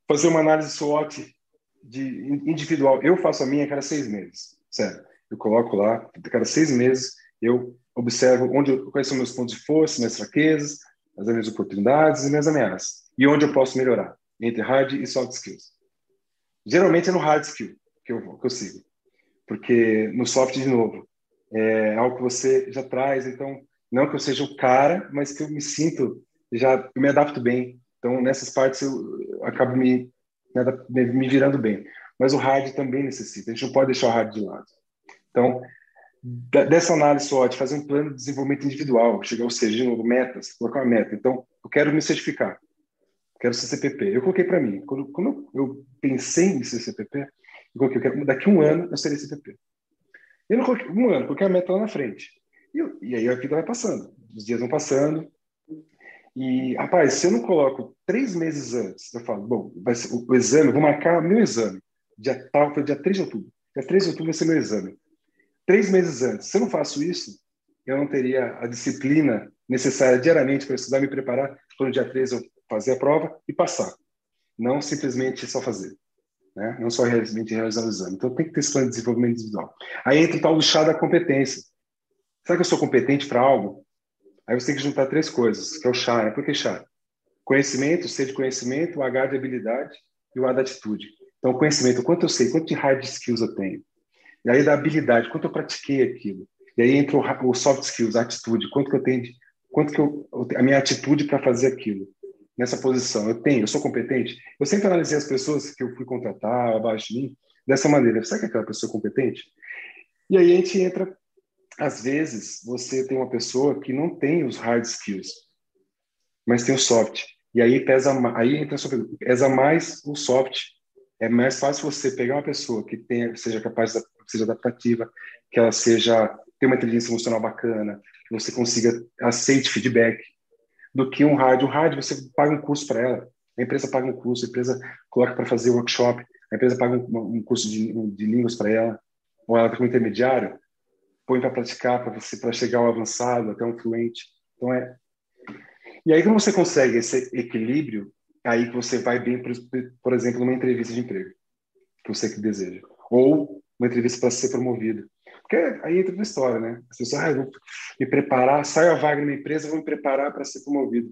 Fazer uma análise SWOT de individual. Eu faço a minha a cada seis meses, sério. Eu coloco lá, a cada seis meses, eu observo onde, quais são meus pontos de força, minhas fraquezas, as minhas oportunidades e minhas ameaças. E onde eu posso melhorar, entre hard e soft skills. Geralmente é no hard skill que eu, que eu sigo porque no soft, de novo, é algo que você já traz, então, não que eu seja o cara, mas que eu me sinto, já eu me adapto bem. Então, nessas partes, eu acabo me, me, me virando bem. Mas o hard também necessita, a gente não pode deixar o hard de lado. Então, dessa análise de fazer um plano de desenvolvimento individual, chegar, ou seja, de novo, metas, colocar uma meta. Então, eu quero me certificar, quero ser CPP. Eu coloquei para mim, quando, quando eu pensei em ser CPP, eu coloquei, eu quero, daqui um ano eu serei CPP. Eu não coloquei um ano, porque a meta lá na frente. E, eu, e aí a vida vai passando, os dias vão passando. E, rapaz, se eu não coloco três meses antes, eu falo, bom, o, o exame, vou marcar meu exame. Dia tal, foi dia 3 de outubro. Dia 3 de outubro vai ser meu exame. Três meses antes. Se eu não faço isso, eu não teria a disciplina necessária diariamente para estudar, me preparar, para no dia 3 eu fazer a prova e passar. Não simplesmente só fazer né? não só realmente realizar o exame. Então tem que ter esse plano de desenvolvimento individual. Aí entra o tal do chá da competência. Será que eu sou competente para algo? Aí você tem que juntar três coisas, que é o chá. Né? Por que chá? Conhecimento, C de conhecimento, o H de habilidade e o A da atitude. Então, conhecimento, quanto eu sei, quanto de hard skills eu tenho. E aí da habilidade, quanto eu pratiquei aquilo. E aí entra o soft skills, a atitude, quanto que eu tenho, de, quanto que eu, a minha atitude para fazer aquilo nessa posição? Eu tenho, eu sou competente? Eu sempre analisei as pessoas que eu fui contratar abaixo de mim dessa maneira. Será que aquela pessoa é competente? E aí a gente entra, às vezes, você tem uma pessoa que não tem os hard skills, mas tem o soft. E aí pesa, aí entra pesa mais o soft. É mais fácil você pegar uma pessoa que tenha, seja capaz, seja adaptativa, que ela seja tenha uma inteligência emocional bacana, que você consiga aceite feedback, do que um rádio. Um rádio, você paga um curso para ela. A empresa paga um curso, a empresa coloca para fazer workshop, a empresa paga um, um curso de, de línguas para ela, ou ela tem um intermediário, põe para praticar, para você para chegar ao avançado, até um fluente. Então é. E aí, quando você consegue esse equilíbrio, aí que você vai bem, por, por exemplo, numa entrevista de emprego, que você que deseja. Ou uma entrevista para ser promovido. Porque aí entra na história, né? As pessoas, ah, vou me preparar, saio a vaga na empresa, vou me preparar para ser promovido.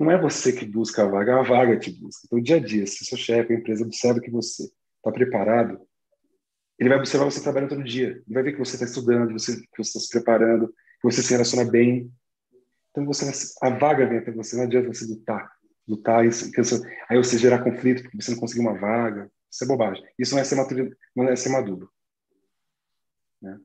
Não é você que busca a vaga, é a vaga te busca. Então, dia a dia, se seu chefe, a empresa observa que você está preparado, ele vai observar você trabalhando todo dia. Ele vai ver que você está estudando, que você está se preparando, que você se relaciona bem. Então, você, a vaga vem até você. Não adianta você lutar. Lutar, isso, aí você gerar conflito porque você não conseguiu uma vaga. Isso é bobagem. Isso não é ser, maturo, não é ser maduro. Né?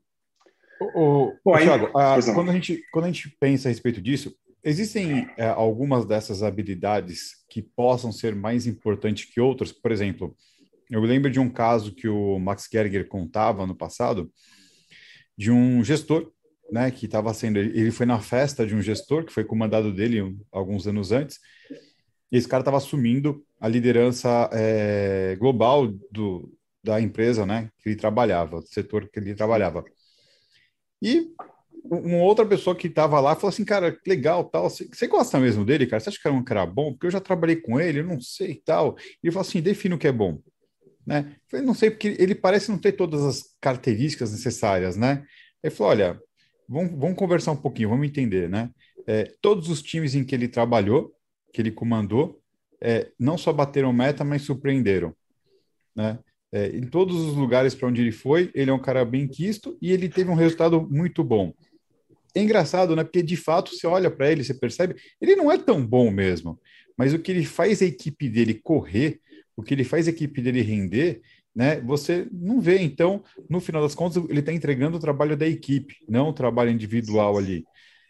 O, Bom, aí, Thiago, a, quando, a gente, quando a gente pensa a respeito disso, existem é, algumas dessas habilidades que possam ser mais importantes que outras? Por exemplo, eu lembro de um caso que o Max Gerger contava no passado, de um gestor, né, que estava sendo, ele foi na festa de um gestor que foi comandado dele um, alguns anos antes, e esse cara estava assumindo a liderança é, global do, da empresa, né, que ele trabalhava, do setor que ele trabalhava. E uma outra pessoa que estava lá falou assim, cara, legal, tal, você gosta mesmo dele, cara? Você acha que era um cara bom? Porque eu já trabalhei com ele, eu não sei, tal. E ele falou assim, defina o que é bom, né? Eu falei, não sei, porque ele parece não ter todas as características necessárias, né? Ele falou, olha, vamos, vamos conversar um pouquinho, vamos entender, né? É, todos os times em que ele trabalhou, que ele comandou, é, não só bateram meta, mas surpreenderam, né? É, em todos os lugares para onde ele foi, ele é um cara bem quisto e ele teve um resultado muito bom. É engraçado, né? Porque de fato você olha para ele, você percebe, ele não é tão bom mesmo, mas o que ele faz a equipe dele correr, o que ele faz a equipe dele render, né? Você não vê. Então, no final das contas, ele está entregando o trabalho da equipe, não o trabalho individual ali.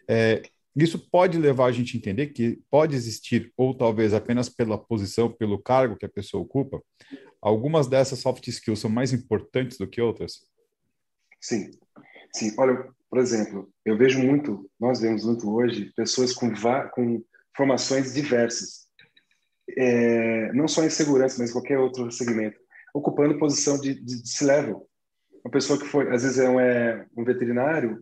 É, isso pode levar a gente a entender que pode existir, ou talvez apenas pela posição, pelo cargo que a pessoa ocupa, algumas dessas soft skills são mais importantes do que outras? Sim. Sim, olha, por exemplo, eu vejo muito, nós vemos muito hoje, pessoas com, com formações diversas, é, não só em segurança, mas em qualquer outro segmento, ocupando posição de, de, de C-level. Uma pessoa que foi, às vezes, é um, é, um veterinário,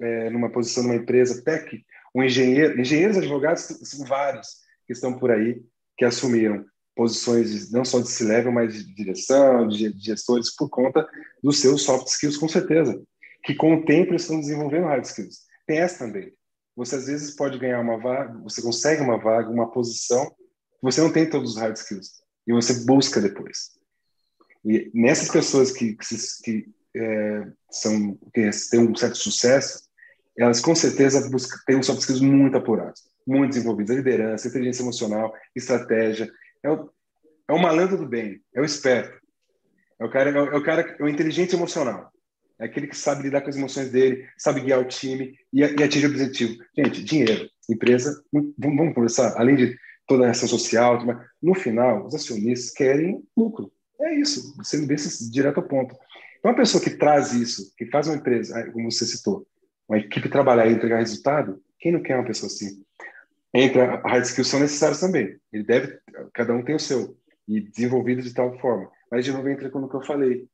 é, numa posição numa empresa tech, um engenheiro, engenheiros advogados são vários que estão por aí, que assumiram posições não só de C-level, mas de direção, de, gestores, por conta dos seus soft skills, com certeza. Que com o tempo estão desenvolvendo hard skills. Tem essa também. Você às vezes pode ganhar uma vaga, você consegue uma vaga, uma posição, você não tem todos os hard skills. E você busca depois. E nessas pessoas que, que, que é, são, que têm um certo sucesso, elas com certeza têm soft skills muito apurados, muito desenvolvidos. A liderança, inteligência emocional, estratégia, é o, é o malandro do bem, é o esperto. É o cara, é é o cara, é o inteligente emocional. É aquele que sabe lidar com as emoções dele, sabe guiar o time e, e atingir o objetivo. Gente, dinheiro, empresa, vamos, vamos conversar, além de toda a ação social, no final, os acionistas querem lucro. É isso, sendo bem direto ao ponto. Então, uma pessoa que traz isso, que faz uma empresa, como você citou, uma equipe trabalhar e entregar resultado, quem não quer uma pessoa assim? entra hard skills são necessários também. Ele deve, cada um tem o seu e desenvolvido de tal forma. Mas de novo entra no que eu falei.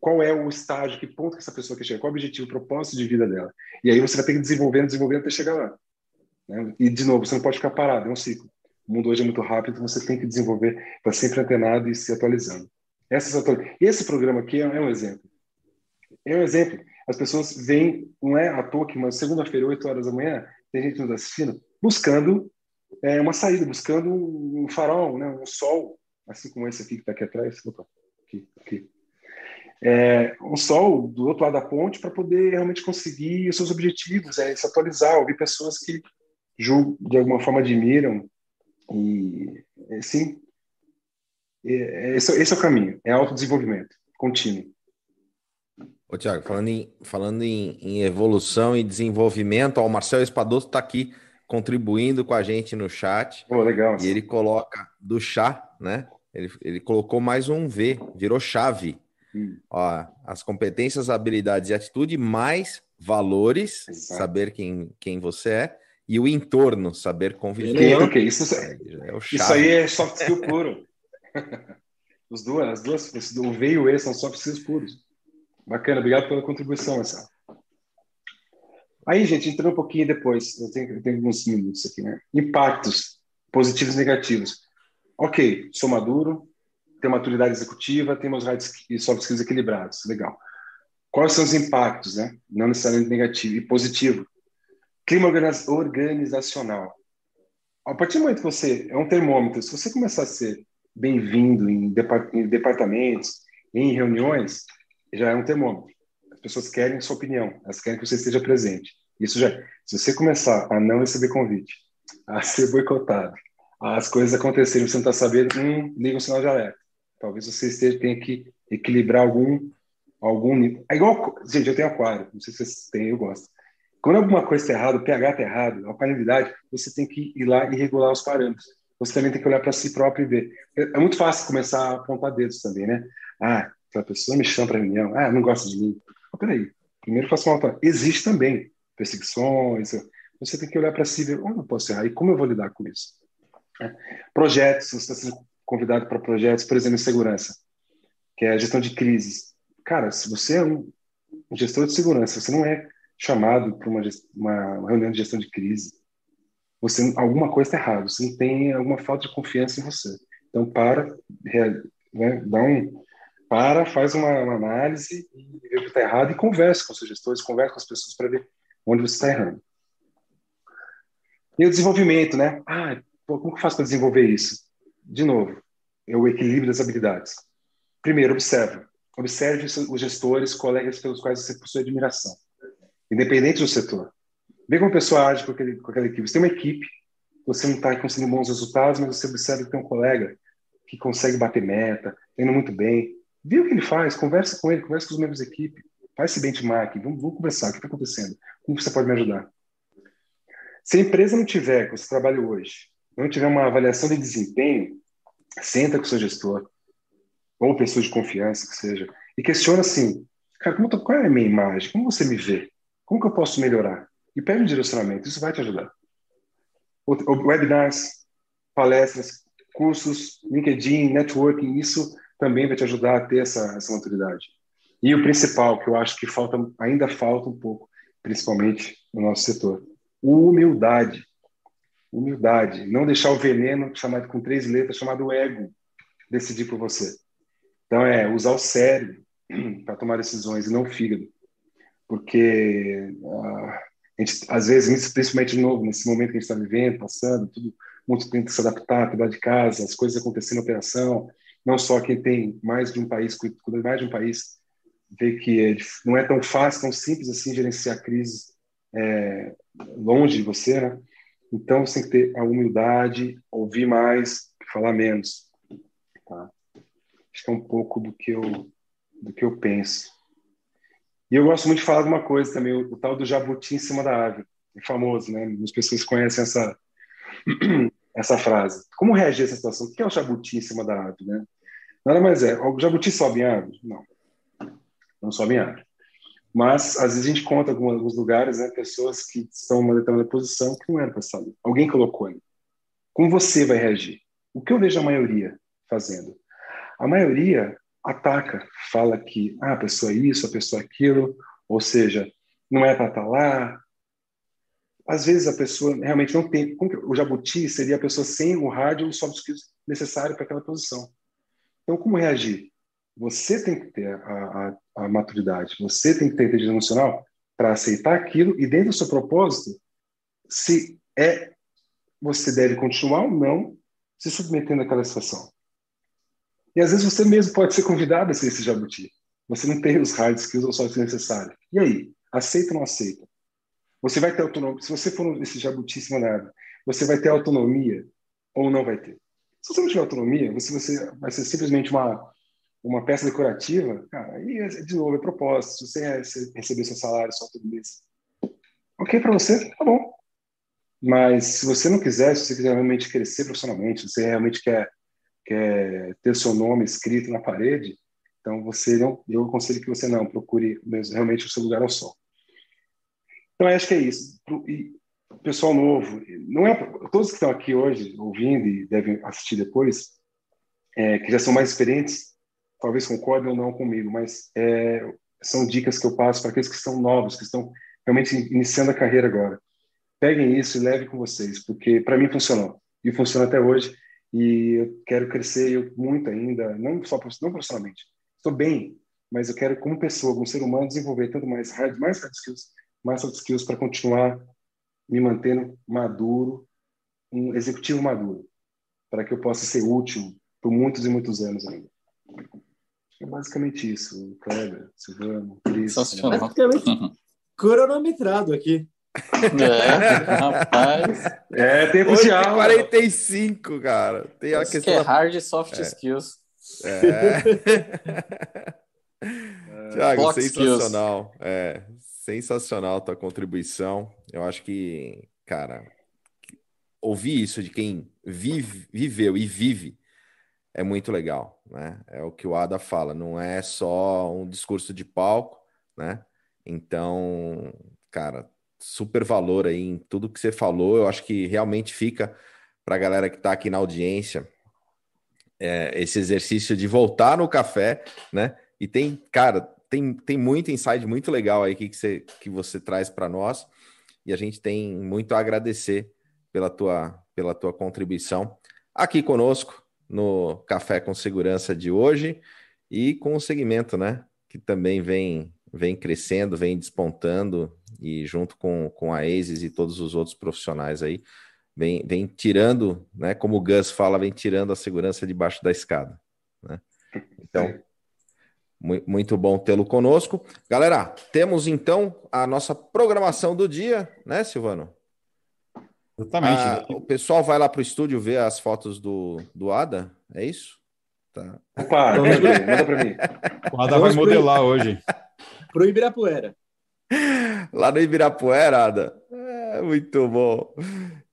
Qual é o estágio, que ponto que essa pessoa quer chegar? Qual é o objetivo, o propósito de vida dela? E aí você vai ter que desenvolvendo, desenvolvendo até chegar lá. Né? E de novo, você não pode ficar parado, é um ciclo. O mundo hoje é muito rápido, então você tem que desenvolver, estar sempre antenado e se atualizando. Essas atualiz... Esse programa aqui é um exemplo. É um exemplo. As pessoas vêm, não é à toa que segunda-feira, 8 horas da manhã, tem gente nos assistindo, buscando é, uma saída, buscando um farol, né, um sol, assim como esse aqui que está aqui atrás. Opa, aqui, aqui. É, um sol do outro lado da ponte para poder realmente conseguir os seus objetivos, é, se atualizar, ouvir pessoas que de alguma forma admiram. E, é, sim, é, esse, esse é o caminho, é autodesenvolvimento contínuo. Ô, Tiago, falando, em, falando em, em, evolução e desenvolvimento, ó, o Marcel Espadoto está aqui contribuindo com a gente no chat. Oh, legal. E ele coloca do chá, né? Ele, ele colocou mais um V, virou chave. Hum. Ó, as competências, habilidades e atitude, mais valores, Exato. saber quem, quem você é, e o entorno, saber conviver. Ok, isso, é, é isso aí é soft skill puro. Os duas, as duas, o V e o E são soft skills puros. Bacana, obrigado pela contribuição, Marcelo. Aí, gente, entrando um pouquinho depois, eu tenho, eu tenho alguns minutos aqui, né? Impactos positivos e negativos. Ok, sou maduro, tenho maturidade executiva, tenho meus hard e soft skills equilibrados, legal. Quais são os impactos, né? Não necessariamente negativo e positivo. Clima organizacional. a partir do momento que você é um termômetro, se você começar a ser bem-vindo em, em departamentos, em reuniões, já é um termômetro. As pessoas querem sua opinião, elas querem que você esteja presente. Isso já, se você começar a não receber convite, a ser boicotado, as coisas acontecerem, você não está sabendo, hum, liga um sinal de alerta. Talvez você esteja, tenha que equilibrar algum algum nível. É igual, gente, eu tenho aquário, não sei se vocês têm, eu gosto. Quando alguma coisa está errada, o pH está errado, a alcalinidade, você tem que ir lá e regular os parâmetros. Você também tem que olhar para si próprio e ver. É, é muito fácil começar a apontar dedos também, né? Ah, aquela pessoa me chama para reunião, ah, não gosta de mim. Peraí, primeiro faça uma auto. Existe também perseguições, você tem que olhar para si e ver onde eu posso errar e como eu vou lidar com isso. É. Projetos, você está sendo convidado para projetos, por exemplo, em segurança, que é a gestão de crises. Cara, se você é um gestor de segurança, você não é chamado para uma, uma, reunião de gestão de crise, você alguma coisa está errada, você não tem alguma falta de confiança em você. Então, para, né, dá um, para, faz uma, uma análise e vê o que está errado e converse com os gestores, converse com as pessoas para ver onde você está errando. E o desenvolvimento, né? Ah, pô, como que eu faço para desenvolver isso? De novo, é o equilíbrio das habilidades. Primeiro, observe. Observe os gestores, colegas pelos quais você possui admiração, independente do setor. Vê como a pessoa age com, aquele, com aquela equipe. Você tem uma equipe, você não está conseguindo bons resultados, mas você observa que tem um colega que consegue bater meta, tá indo muito bem. Vê o que ele faz, conversa com ele, conversa com os membros da equipe, faz esse benchmark, vamos, vamos conversar, o que está acontecendo? Como você pode me ajudar? Se a empresa não tiver, que você trabalha hoje, não tiver uma avaliação de desempenho, senta com o seu gestor, ou pessoa de confiança que seja, e questiona assim, cara, como tô, qual é a minha imagem? Como você me vê? Como que eu posso melhorar? E pede um direcionamento, isso vai te ajudar. Webinars, palestras, cursos, LinkedIn, networking, isso também vai te ajudar a ter essa, essa maturidade. E o principal, que eu acho que falta, ainda falta um pouco, principalmente no nosso setor, humildade. Humildade. Não deixar o veneno, chamado com três letras, chamado ego, decidir por você. Então, é usar o cérebro para tomar decisões e não o fígado. Porque uh, a gente, às vezes, principalmente de novo, nesse momento que a gente está vivendo, passando, tudo, muito tem que se adaptar, cuidar de casa, as coisas acontecendo na operação. Não só quem tem mais de um país, cuida mais de um país, vê que é, não é tão fácil, tão simples assim gerenciar crises é, longe de você, né? Então você tem que ter a humildade, ouvir mais, falar menos. Tá? Acho que é um pouco do que eu do que eu penso. E eu gosto muito de falar de uma coisa também, o, o tal do jabuti em cima da árvore, é famoso, né? As pessoas conhecem essa essa frase. Como reagir a essa situação? O que é o jabuti em cima da árvore, né? Nada mais é. O jabuti sobe em árvore? Não. Não sobe em árvore. Mas, às vezes, a gente conta em alguns lugares né, pessoas que estão em uma determinada posição que não era para estar ali. Alguém colocou ali. Como você vai reagir? O que eu vejo a maioria fazendo? A maioria ataca, fala que ah, a pessoa é isso, a pessoa é aquilo, ou seja, não é para estar lá. Às vezes a pessoa realmente não tem. O jabuti seria a pessoa sem o rádio e os soft skills para aquela posição. Então, como reagir? Você tem que ter a, a, a maturidade, você tem que ter inteligência emocional para aceitar aquilo e dentro do seu propósito, se é você deve continuar ou não se submetendo àquela situação. E às vezes você mesmo pode ser convidado a ser esse jabuti. Você não tem os hard skills ou soft necessários. E aí? Aceita ou não aceita? Você vai ter autonomia. Se você for esse jabuti nada, você vai ter autonomia ou não vai ter? Se você não tiver autonomia, você, você vai ser simplesmente uma uma peça decorativa, cara, aí, é, de novo, é propósito. Se você receber seu salário só todo mês, ok para você, tá bom. Mas se você não quiser, se você quiser realmente crescer profissionalmente, se você realmente quer, quer ter seu nome escrito na parede, então você não, eu aconselho que você não procure realmente o seu lugar ao sol. Então acho que é isso. E pessoal novo, não é todos que estão aqui hoje ouvindo e devem assistir depois, é, que já são mais experientes, talvez concordem ou não comigo, mas é, são dicas que eu passo para aqueles que estão novos, que estão realmente iniciando a carreira agora. Peguem isso e levem com vocês, porque para mim funcionou e funciona até hoje. E eu quero crescer muito ainda, não só não profissionalmente. Estou bem, mas eu quero como pessoa, como ser humano, desenvolver tanto mais hard, mais hard skills, mais soft skills para continuar me mantendo maduro um executivo maduro, para que eu possa ser útil por muitos e muitos anos ainda. É basicamente isso, Kleber, Silvano, Cris. Basicamente cronometrado aqui. É, rapaz. É, tempo de aula. 45, cara. Tem a Isso questão que é da hard soft skills. É. Tiago, sensacional. É, sensacional tua contribuição. Eu acho que, cara, ouvir isso de quem vive, viveu e vive é muito legal, né? É o que o Ada fala, não é só um discurso de palco, né? Então, cara, super valor aí em tudo que você falou. Eu acho que realmente fica para a galera que está aqui na audiência é, esse exercício de voltar no café, né? E tem, cara, tem, tem muito insight muito legal aí que, que, você, que você traz para nós. E a gente tem muito a agradecer pela tua, pela tua contribuição aqui conosco no Café com Segurança de hoje e com o segmento, né? Que também vem, vem crescendo, vem despontando e junto com, com a ASIS e todos os outros profissionais aí, vem, vem tirando, né? Como o Gus fala, vem tirando a segurança debaixo da escada, né? Então, muito bom tê-lo conosco. Galera, temos então a nossa programação do dia, né, Silvano? Exatamente. Ah, o pessoal vai lá para o estúdio ver as fotos do, do Ada, é isso? Tá. Opa, manda pra mim, manda pra mim. O Ada vai modelar hoje. Pro Ibirapuera. Lá no Ibirapuera, Ada. É, muito bom.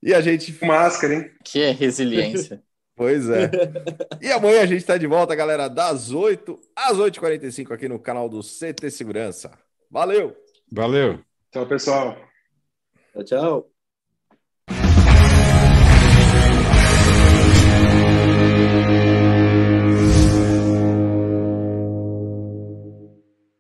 E a gente. Máscara, hein? Que é resiliência. Pois é. E amanhã a gente está de volta, galera, das 8 às 8h45 aqui no canal do CT Segurança. Valeu! Valeu! Tchau, pessoal. Tchau, tchau.